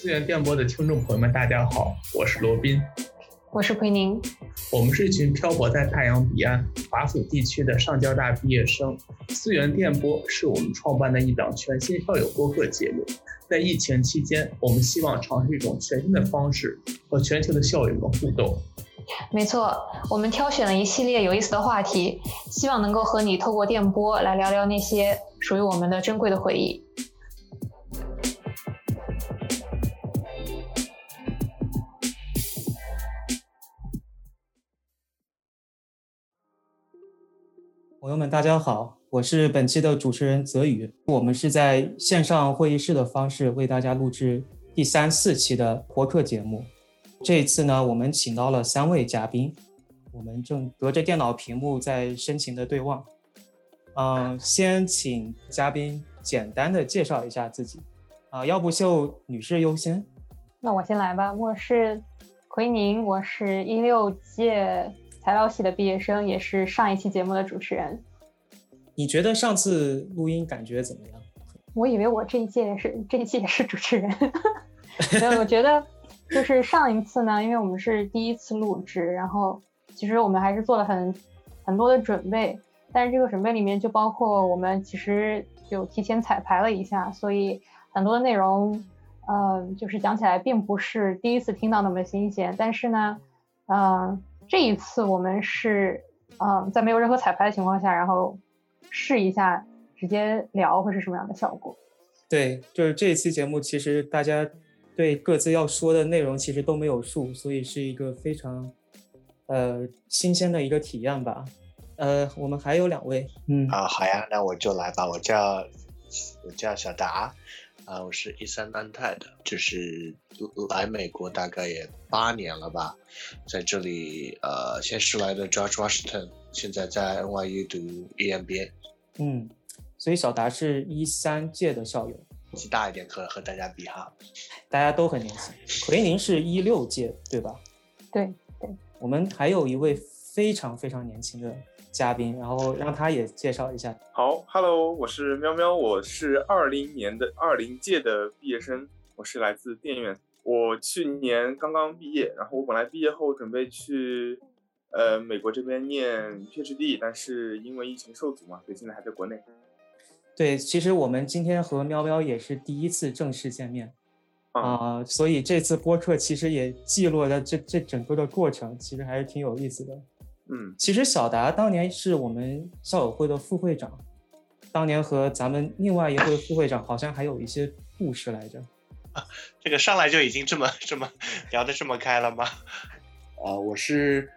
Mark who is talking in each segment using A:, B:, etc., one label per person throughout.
A: 资源电波的听众朋友们，大家好，我是罗宾，
B: 我是奎宁，
A: 我们是一群漂泊在大洋彼岸华府地区的上交大毕业生。资源电波是我们创办的一档全新校友播客节目。在疫情期间，我们希望尝试一种全新的方式和全球的校友们互动。
B: 没错，我们挑选了一系列有意思的话题，希望能够和你透过电波来聊聊那些属于我们的珍贵的回忆。
C: 朋友们，大家好，我是本期的主持人泽宇。我们是在线上会议室的方式为大家录制第三四期的播客节目。这一次呢，我们请到了三位嘉宾，我们正隔着电脑屏幕在深情的对望。嗯，先请嘉宾简单的介绍一下自己。啊，要不就女士优先。
B: 那我先来吧，我是奎宁，我是一六届。材料系的毕业生，也是上一期节目的主持人。
C: 你觉得上次录音感觉怎么样？
B: 我以为我这一届是这一届是主持人。对，我觉得就是上一次呢，因为我们是第一次录制，然后其实我们还是做了很很多的准备，但是这个准备里面就包括我们其实就提前彩排了一下，所以很多的内容，嗯，就是讲起来并不是第一次听到那么新鲜，但是呢，嗯。这一次我们是，嗯，在没有任何彩排的情况下，然后试一下直接聊会是什么样的效果？
C: 对，就是这一期节目，其实大家对各自要说的内容其实都没有数，所以是一个非常呃新鲜的一个体验吧。呃，我们还有两位，
D: 嗯啊，好呀，那我就来吧，我叫我叫小达。啊，我是一三安泰的，就是来美国大概也八年了吧，在这里呃，先是来的 George Washington，现在在 NYU 读 EMBA。
C: 嗯，所以小达是一三届的校友，
D: 年纪大一点，可和大家比哈，
C: 大家都很年轻。奎宁是一六届，对吧？
B: 对对。
C: 我们还有一位非常非常年轻的。嘉宾，然后让他也介绍一下。
E: 好，Hello，我是喵喵，我是二零年的二零届的毕业生，我是来自电院，我去年刚刚毕业，然后我本来毕业后准备去呃美国这边念 PhD，但是因为疫情受阻嘛，所以现在还在国内。
C: 对，其实我们今天和喵喵也是第一次正式见面啊，所以这次播客其实也记录了这这整个的过程，其实还是挺有意思的。
E: 嗯，
C: 其实小达当年是我们校友会的副会长，当年和咱们另外一位副会长好像还有一些故事来着。
D: 啊，这个上来就已经这么这么聊得这么开了吗？啊，我是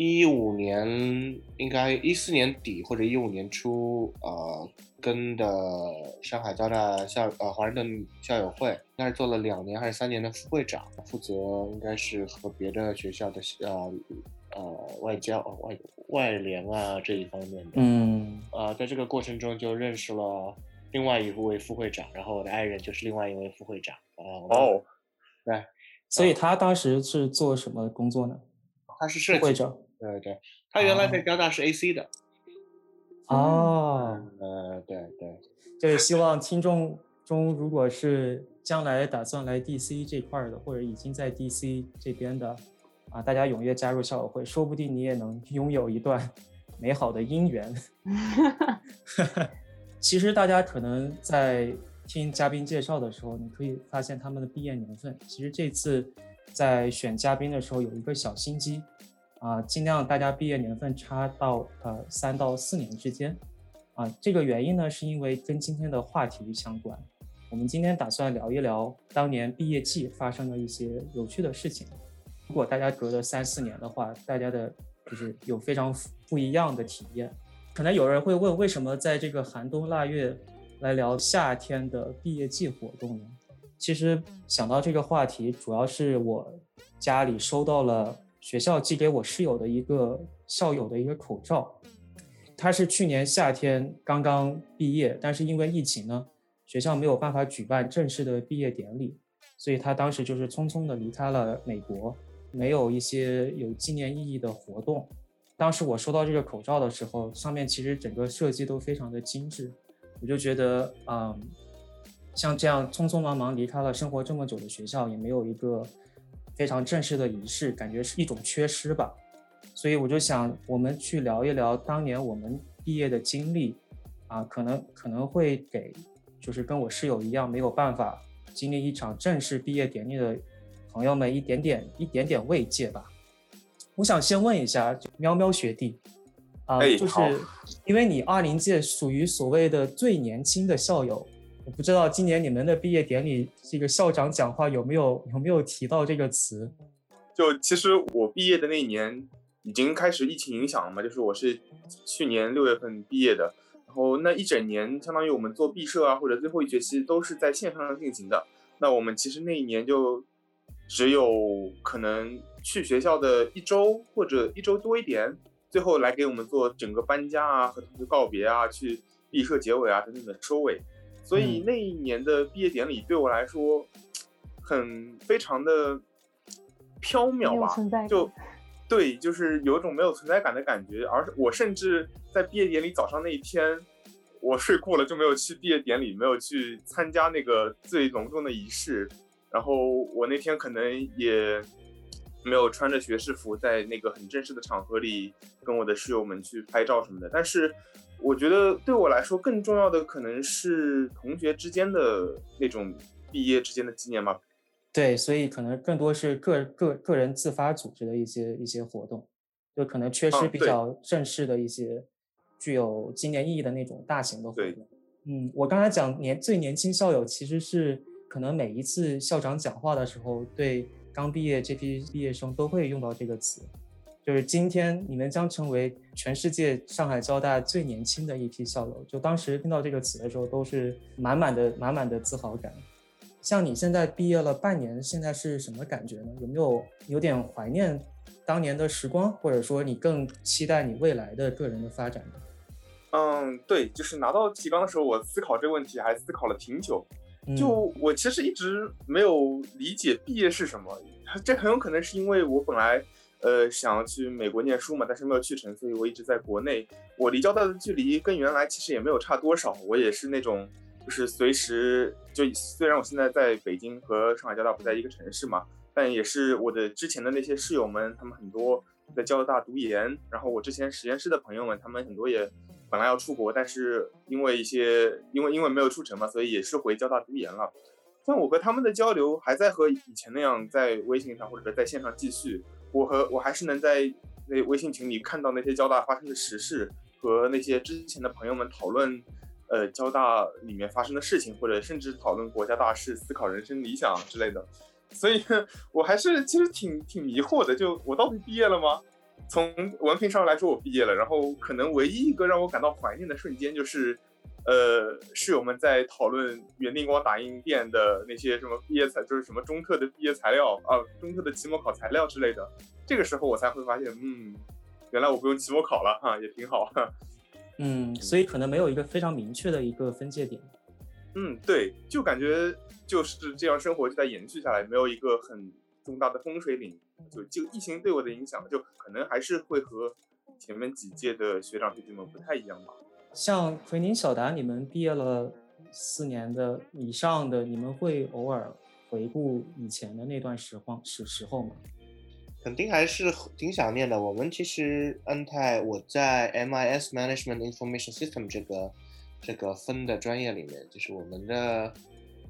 D: 一五年，应该一四年底或者一五年初，呃，跟的上海交大校呃华盛顿校友会，应该是做了两年还是三年的副会长，负责应该是和别的学校的呃。呃，外交、外外联啊这一方面的，
C: 嗯，
D: 呃，在这个过程中就认识了另外一位副会长，然后我的爱人就是另外一位副会长。
E: 哦，
D: 对，
C: 所以他当时是做什么工作呢？
D: 他是设计
C: 会长。
D: 对对，他原来在交大是 AC 的。
C: 哦，
D: 呃，对对，
C: 就是希望听众中如果是将来打算来 DC 这块的，或者已经在 DC 这边的。啊，大家踊跃加入校友会，说不定你也能拥有一段 美好的姻缘。其实大家可能在听嘉宾介绍的时候，你可以发现他们的毕业年份。其实这次在选嘉宾的时候有一个小心机，啊，尽量大家毕业年份差到呃三到四年之间。啊，这个原因呢，是因为跟今天的话题相关。我们今天打算聊一聊当年毕业季发生的一些有趣的事情。如果大家隔了三四年的话，大家的就是有非常不一样的体验。可能有人会问，为什么在这个寒冬腊月来聊夏天的毕业季活动呢？其实想到这个话题，主要是我家里收到了学校寄给我室友的一个校友的一个口罩，他是去年夏天刚刚毕业，但是因为疫情呢，学校没有办法举办正式的毕业典礼，所以他当时就是匆匆的离开了美国。没有一些有纪念意义的活动，当时我收到这个口罩的时候，上面其实整个设计都非常的精致，我就觉得，嗯，像这样匆匆忙忙离开了生活这么久的学校，也没有一个非常正式的仪式，感觉是一种缺失吧。所以我就想，我们去聊一聊当年我们毕业的经历，啊，可能可能会给，就是跟我室友一样没有办法经历一场正式毕业典礼的朋友们一点点一点点慰藉吧。我想先问一下喵喵学弟，啊，就是因为你二零届属于所谓的最年轻的校友，我不知道今年你们的毕业典礼这个校长讲话有没有有没有提到这个词？
E: 就其实我毕业的那一年已经开始疫情影响了嘛，就是我是去年六月份毕业的，然后那一整年相当于我们做毕设啊或者最后一学期都是在线上进行的，那我们其实那一年就只有可能。去学校的一周或者一周多一点，最后来给我们做整个搬家啊，和同学告别啊，去毕设结尾啊等等的收尾。所以那一年的毕业典礼对我来说，很非常的飘渺吧，就对，就是有一种没有存在感的感觉。而我甚至在毕业典礼早上那一天，我睡过了就没有去毕业典礼，没有去参加那个最隆重的仪式。然后我那天可能也。没有穿着学士服在那个很正式的场合里跟我的室友们去拍照什么的，但是我觉得对我来说更重要的可能是同学之间的那种毕业之间的纪念吧。
C: 对，所以可能更多是个个个人自发组织的一些一些活动，就可能缺失比较正式的一些具有纪念意义的那种大型的活动。嗯，我刚才讲年最年轻校友其实是可能每一次校长讲话的时候对。刚毕业这批毕业生都会用到这个词，就是今天你们将成为全世界上海交大最年轻的一批校友。就当时听到这个词的时候，都是满满的满满的自豪感。像你现在毕业了半年，现在是什么感觉呢？有没有有点怀念当年的时光，或者说你更期待你未来的个人的发展呢？
E: 嗯，对，就是拿到提纲的时候，我思考这个问题还思考了挺久。就我其实一直没有理解毕业是什么，这很有可能是因为我本来呃想要去美国念书嘛，但是没有去成，所以我一直在国内。我离交大的距离跟原来其实也没有差多少，我也是那种就是随时就虽然我现在在北京和上海交大不在一个城市嘛，但也是我的之前的那些室友们，他们很多在交大读研，然后我之前实验室的朋友们，他们很多也。本来要出国，但是因为一些因为因为没有出成嘛，所以也是回交大读研了。像我和他们的交流还在和以前那样在微信上或者在线上继续。我和我还是能在那微信群里看到那些交大发生的实事，和那些之前的朋友们讨论，呃，交大里面发生的事情，或者甚至讨论国家大事、思考人生理想之类的。所以，我还是其实挺挺迷惑的，就我到底毕业了吗？从文凭上来说，我毕业了。然后可能唯一一个让我感到怀念的瞬间，就是，呃，室友们在讨论原定光打印店的那些什么毕业材，就是什么中特的毕业材料啊，中特的期末考材料之类的。这个时候我才会发现，嗯，原来我不用期末考了哈，也挺好。
C: 嗯，所以可能没有一个非常明确的一个分界点。
E: 嗯，对，就感觉就是这样，生活就在延续下来，没有一个很。重大的风水岭，就就疫情对我的影响，就可能还是会和前面几届的学长学姐们不太一样吧。
C: 像奎宁、小达，你们毕业了四年的以上的，你们会偶尔回顾以前的那段时光时时候吗？
D: 肯定还是挺想念的。我们其实安泰，我在 MIS Management Information System 这个这个分的专业里面，就是我们的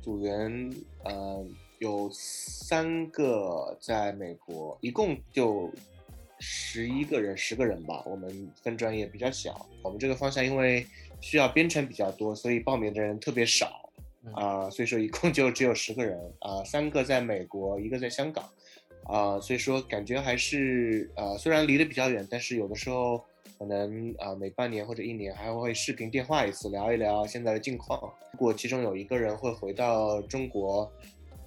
D: 组员，呃。有三个在美国，一共就十一个人，十个人吧。我们分专业比较小，我们这个方向因为需要编程比较多，所以报名的人特别少啊。所以说一共就只有十个人啊，三个在美国，一个在香港啊。所以说感觉还是呃，虽然离得比较远，但是有的时候可能啊，每半年或者一年还会视频电话一次，聊一聊现在的近况。如果其中有一个人会回到中国。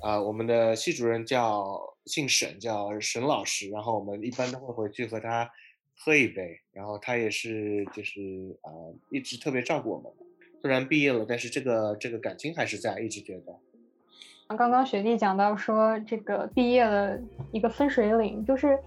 D: 啊，我们的系主任叫姓沈，叫沈老师。然后我们一般都会回去和他喝一杯。然后他也是，就是啊，一直特别照顾我们。虽然毕业了，但是这个这个感情还是在，一直觉得。
B: 刚刚学弟讲到说，这个毕业了一个分水岭，就是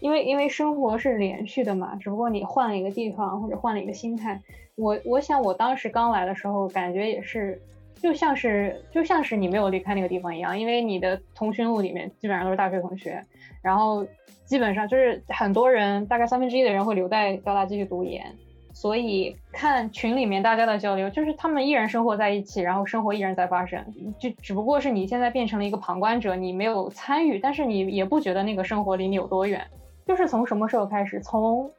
B: 因为因为生活是连续的嘛，只不过你换了一个地方或者换了一个心态。我我想我当时刚来的时候，感觉也是就像是就像是你没有离开那个地方一样，因为你的通讯录里面基本上都是大学同学，然后基本上就是很多人，大概三分之一的人会留在交大继续读研。所以看群里面大家的交流，就是他们依然生活在一起，然后生活依然在发生，就只不过是你现在变成了一个旁观者，你没有参与，但是你也不觉得那个生活离你有多远。就是从什么时候开始，从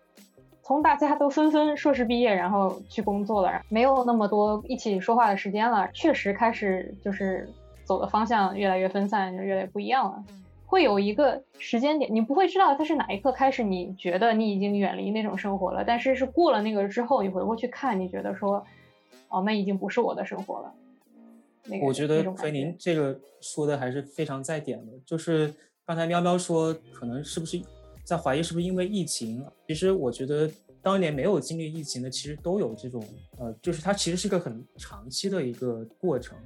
B: 从大家都纷纷硕士毕业，然后去工作了，没有那么多一起说话的时间了，确实开始就是走的方向越来越分散，就越来越不一样了。会有一个时间点，你不会知道它是哪一刻开始，你觉得你已经远离那种生活了。但是是过了那个之后，你回过去看，你觉得说，哦，那已经不是我的生活了。
C: 我觉得菲林这个说的还是非常在点的。就是刚才喵喵说，可能是不是在怀疑是不是因为疫情？其实我觉得当年没有经历疫情的，其实都有这种，呃，就是它其实是个很长期的一个过程。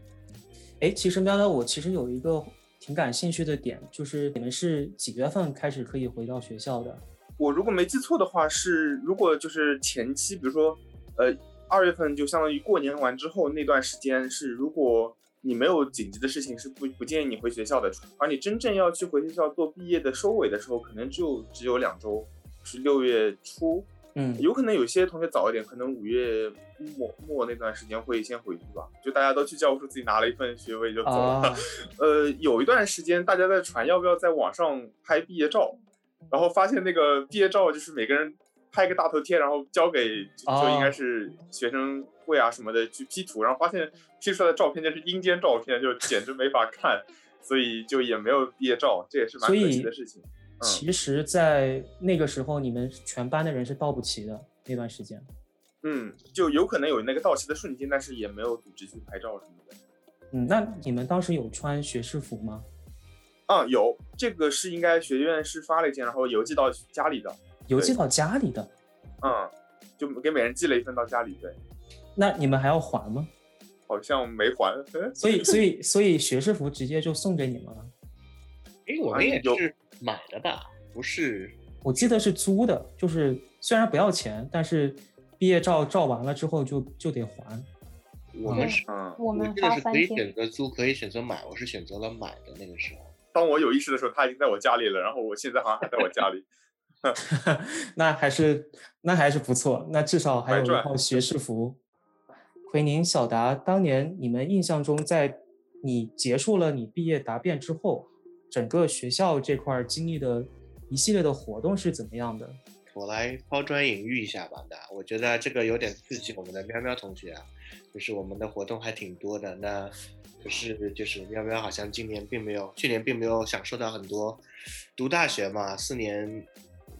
C: 哎，其实喵喵，我其实有一个。挺感兴趣的点就是，你们是几月份开始可以回到学校的？
E: 我如果没记错的话，是如果就是前期，比如说，呃，二月份就相当于过年完之后那段时间，是如果你没有紧急的事情，是不不建议你回学校的。而你真正要去回学校做毕业的收尾的时候，可能就只有两周，是六月初。
C: 嗯，
E: 有可能有些同学早一点，可能五月末末那段时间会先回去吧。就大家都去教务处自己拿了一份学位就走了。呃，有一段时间大家在传要不要在网上拍毕业照，然后发现那个毕业照就是每个人拍个大头贴，然后交给就应该是学生会啊什么的去 P 图，然后发现 P 出来的照片就是阴间照片，就简直没法看，所以就也没有毕业照，这也是蛮可惜的事情。
C: 其实，在那个时候，你们全班的人是到不齐的那段时间。
E: 嗯，就有可能有那个到齐的瞬间，但是也没有组织去拍照什么的。
C: 嗯，那你们当时有穿学士服吗？
E: 啊，有，这个是应该学院是发了一件，然后邮寄到家里的。
C: 邮寄到家里的？
E: 嗯，就给每人寄了一份到家里。对。
C: 那你们还要还吗？
E: 好像没还。
C: 所以，所以，所以学士服直接就送给你们了。
D: 哎，我们也是。买的吧，不是，
C: 我记得是租的，就是虽然不要钱，但是毕业照照完了之后就就得还。
D: 我们是，
B: 我们
D: 是可以选择租，可以选择买，我是选择了买的那个时候。
E: 当我有意识的时候，他已经在我家里了，然后我现在好像还在我家里。
C: 那还是那还是不错，那至少还有一套学士服。奎宁、小达，当年你们印象中，在你结束了你毕业答辩之后。整个学校这块经历的一系列的活动是怎么样的？
D: 我来抛砖引玉一下吧。那我觉得这个有点刺激我们的喵喵同学啊，就是我们的活动还挺多的。那可是就是喵喵好像今年并没有，去年并没有享受到很多。读大学嘛，四年，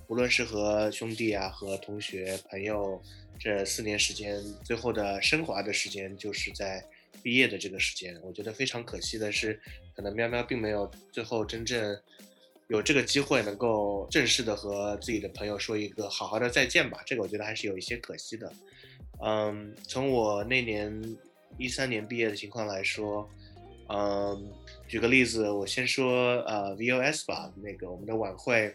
D: 不论是和兄弟啊、和同学朋友，这四年时间最后的升华的时间，就是在。毕业的这个时间，我觉得非常可惜的是，可能喵喵并没有最后真正有这个机会能够正式的和自己的朋友说一个好好的再见吧。这个我觉得还是有一些可惜的。嗯，从我那年一三年毕业的情况来说，嗯，举个例子，我先说呃 VOS 吧，那个我们的晚会。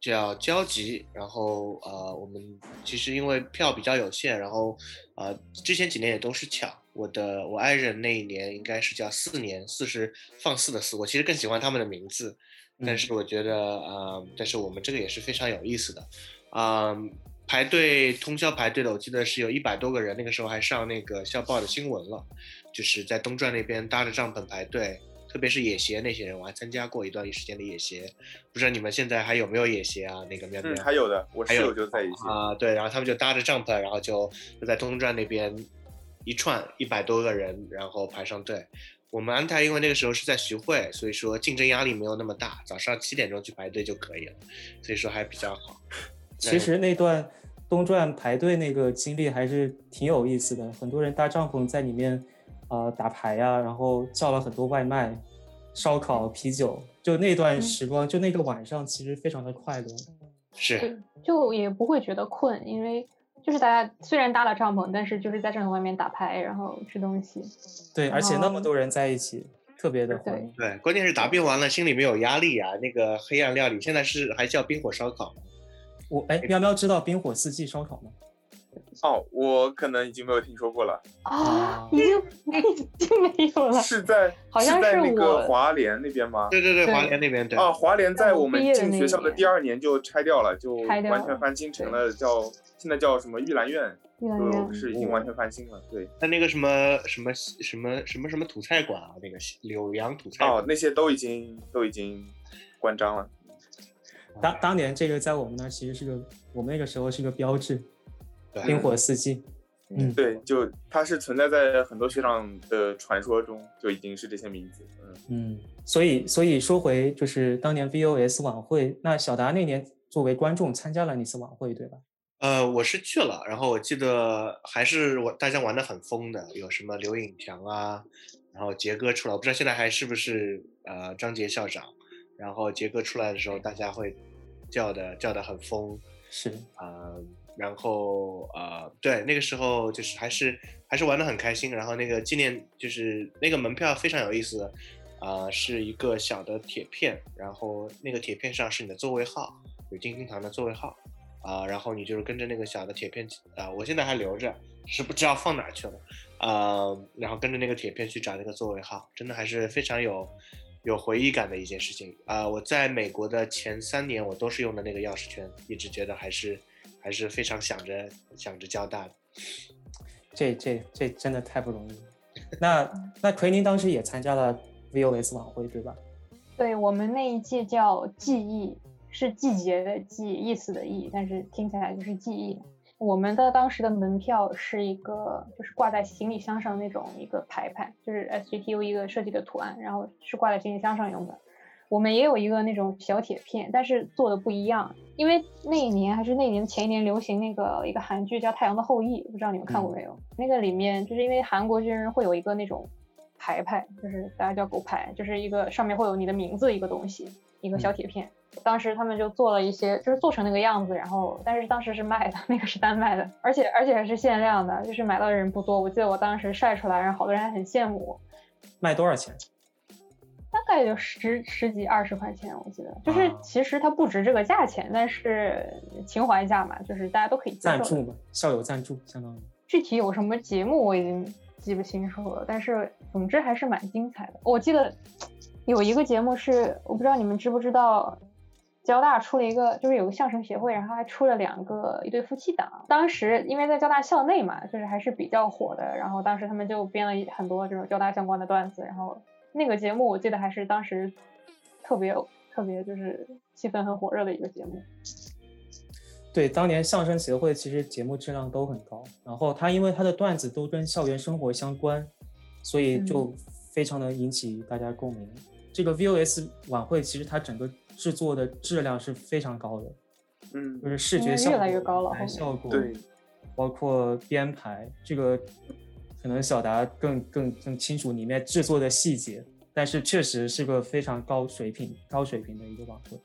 D: 叫交集，然后呃，我们其实因为票比较有限，然后呃，之前几年也都是抢。我的我爱人那一年应该是叫四年，四是放肆的四。我其实更喜欢他们的名字，但是我觉得呃，但是我们这个也是非常有意思的，啊，排队通宵排队的，我记得是有一百多个人，那个时候还上那个校报的新闻了，就是在东转那边搭着帐篷排队。特别是野协那些人，我还参加过一段时间的野协，不知道你们现在还有没有野协啊？那个喵喵，
E: 还有的，我室友就在野协
D: 啊。对，然后他们就搭着帐篷，然后就就在东转那边一串一百多个人，然后排上队。我们安泰因为那个时候是在徐汇，所以说竞争压力没有那么大，早上七点钟去排队就可以了，所以说还比较好。
C: 其实那段东转排队那个经历还是挺有意思的，很多人搭帐篷在里面。呃，打牌呀，然后叫了很多外卖，烧烤、啤酒，就那段时光，就那个晚上，其实非常的快乐。
D: 是，
B: 就也不会觉得困，因为就是大家虽然搭了帐篷，但是就是在帐篷外面打牌，然后吃东西。
C: 对，而且那么多人在一起。特别的怀念。
D: 对，关键是答辩完了心里没有压力啊。那个黑暗料理现在是还叫冰火烧烤。
C: 我哎，喵喵知道冰火四季烧烤吗？
E: 哦，我可能已经没有听说过了
B: 啊，已经 已经没有了。
E: 是在
B: 好像
E: 是在那个华联那边吗？
D: 对对对，华联那边对。
E: 啊，华联在我们进学校的第二年就拆掉了，就完全翻新成了叫现在叫什么玉兰院，是已经完全翻新了。对，
D: 那那个什么什么什么什么什么土菜馆啊，那个柳阳土菜
E: 哦，那些都已经都已经关张了。
C: 当当年这个在我们那其实是个，我们那个时候是个标志。冰火四季，
E: 嗯，对，就它是存在在很多学长的传说中，就已经是这些名字，
C: 嗯。嗯，所以所以说回就是当年 VOS 晚会，那小达那年作为观众参加了那次晚会，对吧？
D: 呃，我是去了，然后我记得还是我大家玩的很疯的，有什么刘颖强啊，然后杰哥出来，我不知道现在还是不是呃张杰校长，然后杰哥出来的时候，大家会叫的叫的很疯，
C: 是。
D: 啊。然后呃，对，那个时候就是还是还是玩的很开心。然后那个纪念就是那个门票非常有意思，啊，是一个小的铁片，然后那个铁片上是你的座位号，有金星堂的座位号，啊，然后你就是跟着那个小的铁片，啊，我现在还留着，是不知道放哪去了，啊，然后跟着那个铁片去找那个座位号，真的还是非常有有回忆感的一件事情。啊，我在美国的前三年，我都是用的那个钥匙圈，一直觉得还是。还是非常想着想着交大的，
C: 这这这真的太不容易。那那奎宁当时也参加了 VOS 晚会对吧？
B: 对我们那一届叫记忆，是季节的季，意思的意，但是听起来就是记忆。我们的当时的门票是一个就是挂在行李箱上那种一个牌牌，就是 SGTU 一个设计的图案，然后是挂在行李箱上用的。我们也有一个那种小铁片，但是做的不一样，因为那一年还是那年前一年流行那个一个韩剧叫《太阳的后裔》，不知道你们看过没有？那个里面就是因为韩国军人会有一个那种牌牌，就是大家叫狗牌，就是一个上面会有你的名字一个东西，一个小铁片。当时他们就做了一些，就是做成那个样子，然后但是当时是卖的，那个是单卖的，而且而且还是限量的，就是买到的人不多。我记得我当时晒出来，然后好多人还很羡慕。
C: 卖多少钱？
B: 大概就十十几二十块钱，我记得，就是其实它不值这个价钱，但是情怀价嘛，就是大家都可以
C: 赞助嘛，校友赞助相当于。
B: 具体有什么节目我已经记不清楚了，但是总之还是蛮精彩的。我记得有一个节目是，我不知道你们知不知道，交大出了一个，就是有个相声协会，然后还出了两个一对夫妻档。当时因为在交大校内嘛，就是还是比较火的，然后当时他们就编了很多这种交大相关的段子，然后。那个节目我记得还是当时特别特别就是气氛很火热的一个节目。
C: 对，当年相声协会其实节目质量都很高，然后他因为他的段子都跟校园生活相关，所以就非常的引起大家共鸣。这个 VOS 晚会其实它整个制作的质量是非常高的，
E: 嗯，
C: 就是视觉效
B: 果、越来越高了，
C: 效果
E: 对，
C: 包括编排这个。可能小达更更更清楚里面制作的细节，但是确实是个非常高水平、高水平的一个晚会。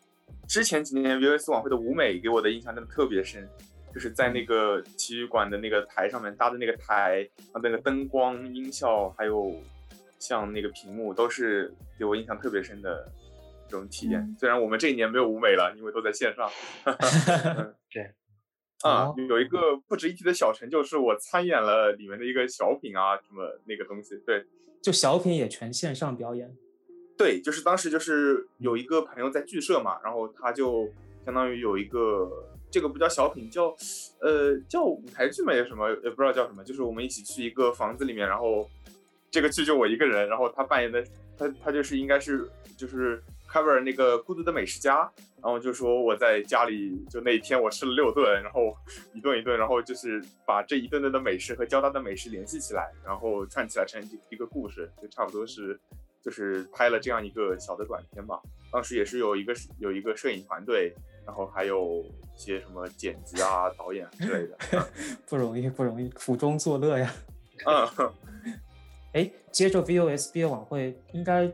E: 之前几年 VOS 晚会的舞美给我的印象真的特别深，就是在那个体育馆的那个台上面搭的那个台，啊，那个灯光、音效，还有像那个屏幕，都是给我印象特别深的这种体验。虽然我们这一年没有舞美了，因为都在线上。
D: 对。
E: 啊，有一个不值一提的小成就，是我参演了里面的一个小品啊，什么那个东西。对，
C: 就小品也全线上表演。
E: 对，就是当时就是有一个朋友在剧社嘛，然后他就相当于有一个这个不叫小品，叫呃叫舞台剧嘛，也什么也不知道叫什么，就是我们一起去一个房子里面，然后这个剧就我一个人，然后他扮演的他他就是应该是就是。cover 那个孤独的美食家，然后就说我在家里就那一天我吃了六顿，然后 一顿一顿，然后就是把这一顿顿的美食和交大的美食联系起来，然后串起来成一个故事，就差不多是就是拍了这样一个小的短片吧。当时也是有一个有一个摄影团队，然后还有一些什么剪辑啊、导演之类的
C: 不容易不容易，苦中作乐呀。
E: 嗯，
C: 哎，接着 VOS 毕业晚会应该。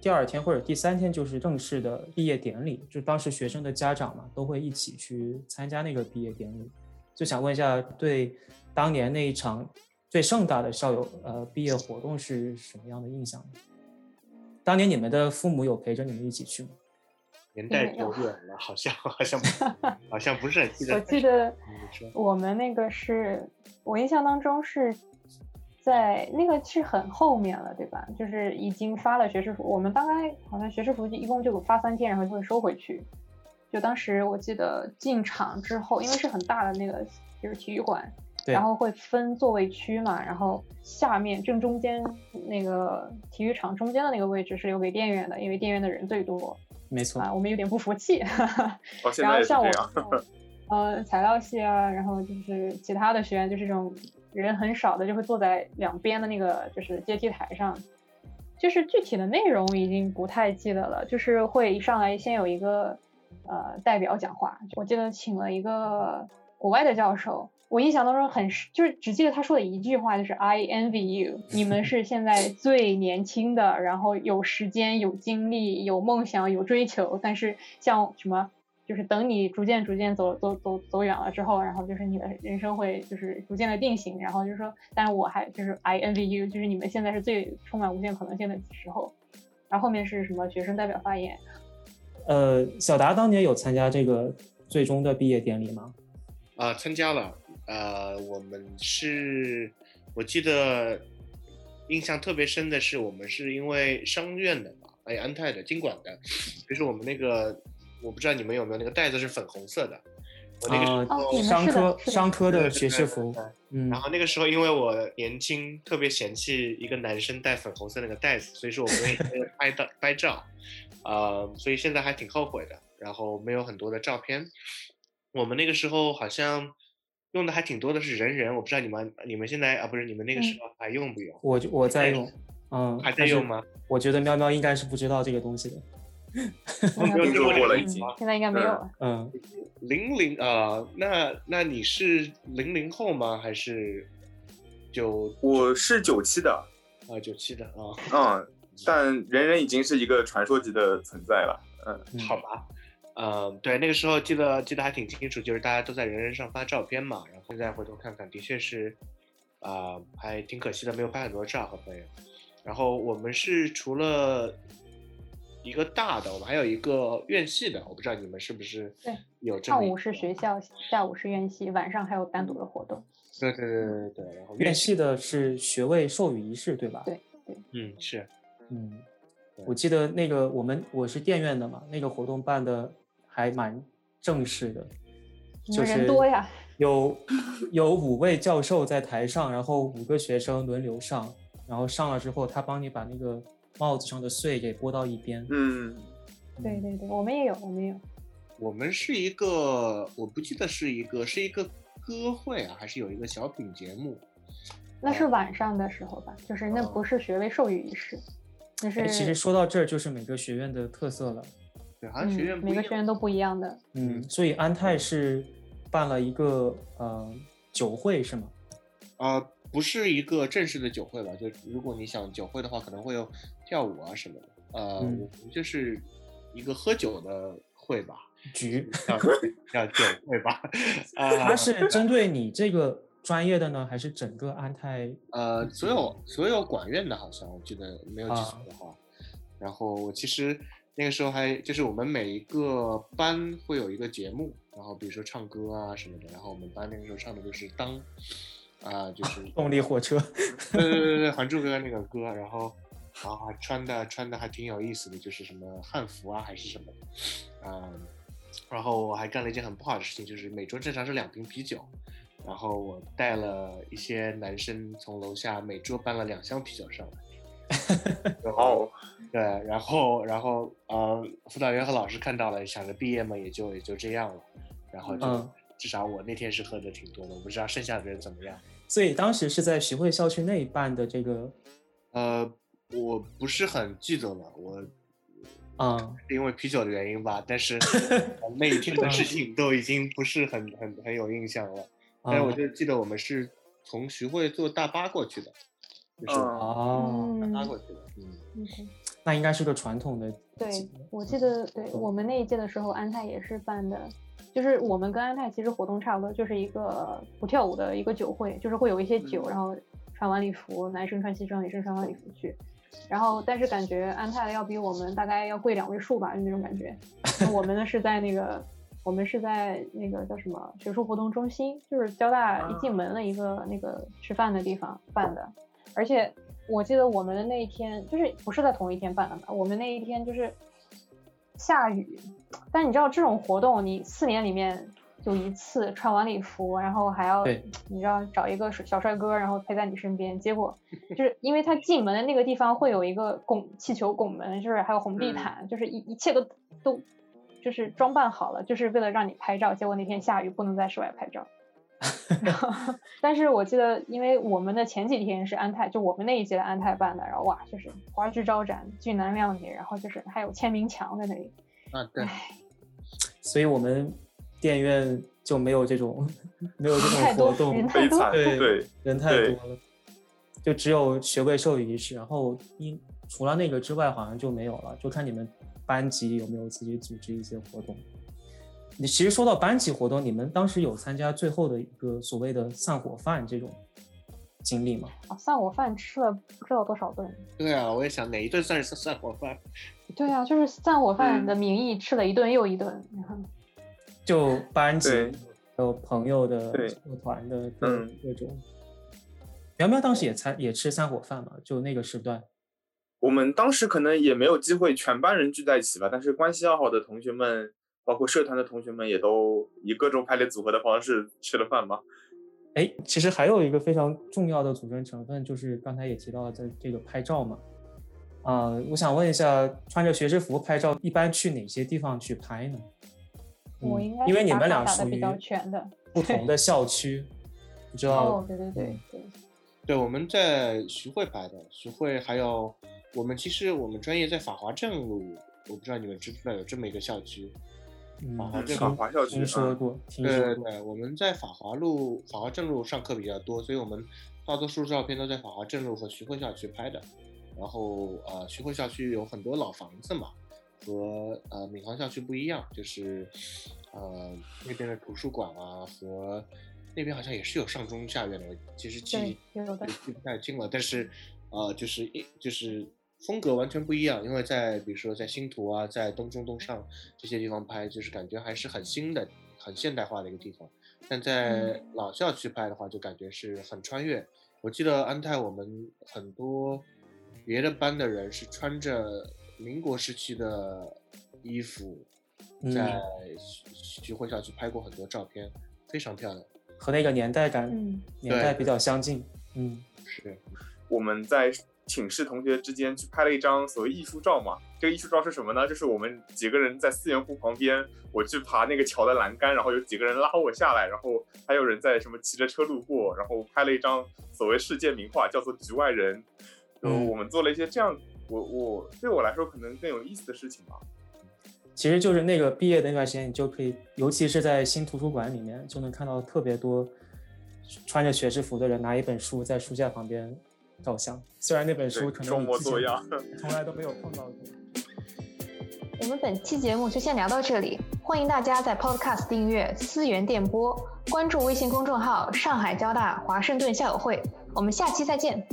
C: 第二天或者第三天就是正式的毕业典礼，就当时学生的家长嘛都会一起去参加那个毕业典礼。就想问一下，对当年那一场最盛大的校友呃毕业活动是什么样的印象？当年你们的父母有陪着你们一起去吗？
D: 年代久远了，好像好像 好像不是很记得。
B: 我记得我们那个是我印象当中是在那个是很后面了，对吧？就是已经发了学士服，我们大概好像学士服一共就发三天，然后就会收回去。就当时我记得进场之后，因为是很大的那个就是体育馆，然后会分座位区嘛，然后下面正中间那个体育场中间的那个位置是留给店员的，因为店员的人最多。
C: 没错
B: 啊，我们有点不服气。然后像我呃材料系啊，然后就是其他的学员，就是这种人很少的，就会坐在两边的那个就是阶梯台上。就是具体的内容已经不太记得了，就是会一上来先有一个。呃，代表讲话，我记得请了一个国外的教授，我印象当中很就是只记得他说的一句话，就是 I envy you，你们是现在最年轻的，然后有时间、有精力、有梦想、有追求，但是像什么，就是等你逐渐逐渐走走走走远了之后，然后就是你的人生会就是逐渐的定型，然后就是说，但是我还就是 I envy you，就是你们现在是最充满无限可能性的时候，然后后面是什么学生代表发言。
C: 呃，小达当年有参加这个最终的毕业典礼吗？
D: 啊，参加了。呃，我们是，我记得印象特别深的是，我们是因为商院的嘛，哎，安泰的、经管的，就是我们那个，我不知道你们有没有那个袋子是粉红色的。我那个时候
C: 商科商科的学士服。
D: 嗯。然后那个时候，因为我年轻，特别嫌弃一个男生戴粉红色那个袋子，所以说我没 拍到拍照。呃，所以现在还挺后悔的，然后没有很多的照片。我们那个时候好像用的还挺多的是人人，我不知道你们你们现在啊不是你们那个时候还用不用？
C: 我我在用，嗯，
D: 还在用吗？
C: 我觉得喵喵应该是不知道这个东西的。
B: 没有
E: 过了已经，
B: 现在应该没有了。
C: 嗯，
D: 零零啊，那那你是零零后吗？还是九？
E: 我是九七的
D: 啊，九七的啊，
E: 嗯。但人人已经是一个传说级的存在了，
D: 嗯，好吧，嗯，对，那个时候记得记得还挺清楚，就是大家都在人人上发照片嘛，然后现在回头看看，的确是，啊，还挺可惜的，没有拍很多照和朋友。然后我们是除了一个大的，我们还有一个院系的，我不知道你们是不是
B: 对
D: 有这
B: 上午是学校，下午是院系，晚上还有单独的活动。
D: 对对对对对，然后
C: 院系的是学位授予仪式，对吧？
B: 对对，
D: 嗯是。
C: 嗯，我记得那个我们我是电院的嘛，那个活动办的还蛮正式的，就是
B: 人多呀，
C: 有有五位教授在台上，然后五个学生轮流上，然后上了之后，他帮你把那个帽子上的穗给拨到一边。
E: 嗯，
B: 对对对，我们也有，我们也有。
D: 我们是一个，我不记得是一个是一个歌会啊，还是有一个小品节目？
B: 那是晚上的时候吧，就是那不是学位授予仪式。
C: 那是，其实说到这儿，就是每个学院的特色了。
D: 对，好像学院
B: 每个学院都不一样的。
C: 嗯，所以安泰是办了一个呃酒会是吗？
D: 啊，不是一个正式的酒会吧？就如果你想酒会的话，可能会有跳舞啊什么的。呃，我们就是一个喝酒的会吧，
C: 局
D: 叫叫酒会吧。啊，
C: 它是针对你这个。专业的呢，还是整个安泰？
D: 呃，所有所有管院的，好像我记得没有记错的话。然后我其实那个时候还就是我们每一个班会有一个节目，然后比如说唱歌啊什么的。然后我们班那个时候唱的就是《当》，啊，就是
C: 动力火车。
D: 对对对对，《还珠格格》那个歌。然后啊，穿的穿的还挺有意思的，就是什么汉服啊还是什么的。嗯，然后我还干了一件很不好的事情，就是每桌正常是两瓶啤酒。然后我带了一些男生从楼下每桌搬了两箱啤酒上来，
E: 然后，
D: 对，然后然后呃，辅导员和老师看到了，想着毕业嘛，也就也就这样了，然后就至少我那天是喝的挺多的，我不知道剩下的人怎么样。
C: 所以当时是在徐汇校区内办的这个，
D: 呃，我不是很记得了，我，
C: 啊，
D: 因为啤酒的原因吧，但是 那一天的事情都已经不是很很很有印象了。但是，我就记得我们是从徐汇坐大巴过去的，就是
C: 哦，
D: 大巴过去的，
B: 嗯，
C: 那应该是个传统的。
B: 对，我记得，对我们那一届的时候，安泰也是办的，就是我们跟安泰其实活动差不多，就是一个不跳舞的一个酒会，就是会有一些酒，然后穿晚礼服，男生穿西装，女生穿晚礼服去，然后但是感觉安泰的要比我们大概要贵两位数吧，就那种感觉。我们呢是在那个，我们是在那个叫什么学术活动中心，就是交大一进门的一个那个吃饭的地方办的。而且我记得我们的那一天就是不是在同一天办的嘛，我们那一天就是下雨。但你知道这种活动，你四年里面。就一次穿晚礼服，然后还要你知道找一个小帅哥，然后陪在你身边。结果 就是因为他进门的那个地方会有一个拱气球拱门，就是还有红地毯，就是一一切都都就是装扮好了，就是为了让你拍照。结果那天下雨，不能在室外拍照。但是我记得，因为我们的前几天是安泰，就我们那一届的安泰办的，然后哇，就是花枝招展，俊男靓女，然后就是还有签名墙在那里。
D: 啊，对。
C: 所以我们。电影院就没有这种 没有这种活动，
E: 悲惨，对，
C: 人太多了，就只有学位授予仪式，然后一除了那个之外，好像就没有了，就看你们班级有没有自己组织一些活动。你其实说到班级活动，你们当时有参加最后的一个所谓的散伙饭这种经历吗？
B: 啊，散伙饭吃了不知道多少顿。
D: 对啊，我也想哪一顿算是散伙饭？
B: 对啊，就是散伙饭的名义吃了一顿又一顿。
C: 就班级还有朋友的社团的各各种，苗苗当时也参也吃散伙饭嘛，就那个时段，
E: 我们当时可能也没有机会全班人聚在一起吧，但是关系要好的同学们，包括社团的同学们，也都以各种排列组合的方式吃了饭嘛。
C: 哎，其实还有一个非常重要的组成成分，就是刚才也提到了，在这个拍照嘛。啊，我想问一下，穿着学士服拍照，一般去哪些地方去拍呢？
B: 我应该
C: 因为你们俩属
B: 于
C: 不同的校区，不知道。
B: 哦，对对对对。
D: 对，我们在徐汇拍的，徐汇还有我们其实我们专业在法华镇路，我不知道你们知不知道有这么一个校区。法华镇
E: 法华校区
C: 听说过。
D: 对对对，我们在法华路、法华镇路上课比较多，所以我们大多数照片都在法华镇路和徐汇校区拍的。然后呃，徐汇校区有很多老房子嘛。和呃闵行校区不一样，就是呃那边的图书馆啊，和那边好像也是有上中下院的，其实记记不太清了。但是呃就是一就是风格完全不一样，因为在比如说在星图啊，在东中东上这些地方拍，就是感觉还是很新的、很现代化的一个地方。但在老校区拍的话，就感觉是很穿越。我记得安泰我们很多别的班的人是穿着。民国时期的衣服，在徐汇校区拍过很多照片，非常漂亮，
C: 和那个年代感年代比较相近。
D: 嗯，是。
E: 我们在寝室同学之间去拍了一张所谓艺术照嘛。这个艺术照是什么呢？就是我们几个人在思源湖旁边，我去爬那个桥的栏杆，然后有几个人拉我下来，然后还有人在什么骑着车路过，然后拍了一张所谓世界名画，叫做《局外人》。嗯，我们做了一些这样。我我对我来说可能更有意思的事情吧，
C: 其实就是那个毕业的那段时间，你就可以，尤其是在新图书馆里面，就能看到特别多穿着学士服的人拿一本书在书架旁边照相。虽然那本书可能
E: 装模作样，
C: 从来都没有碰到过。
B: 我们本期节目就先聊到这里，欢迎大家在 Podcast 订阅思源电波，关注微信公众号上海交大华盛顿校友会，我们下期再见。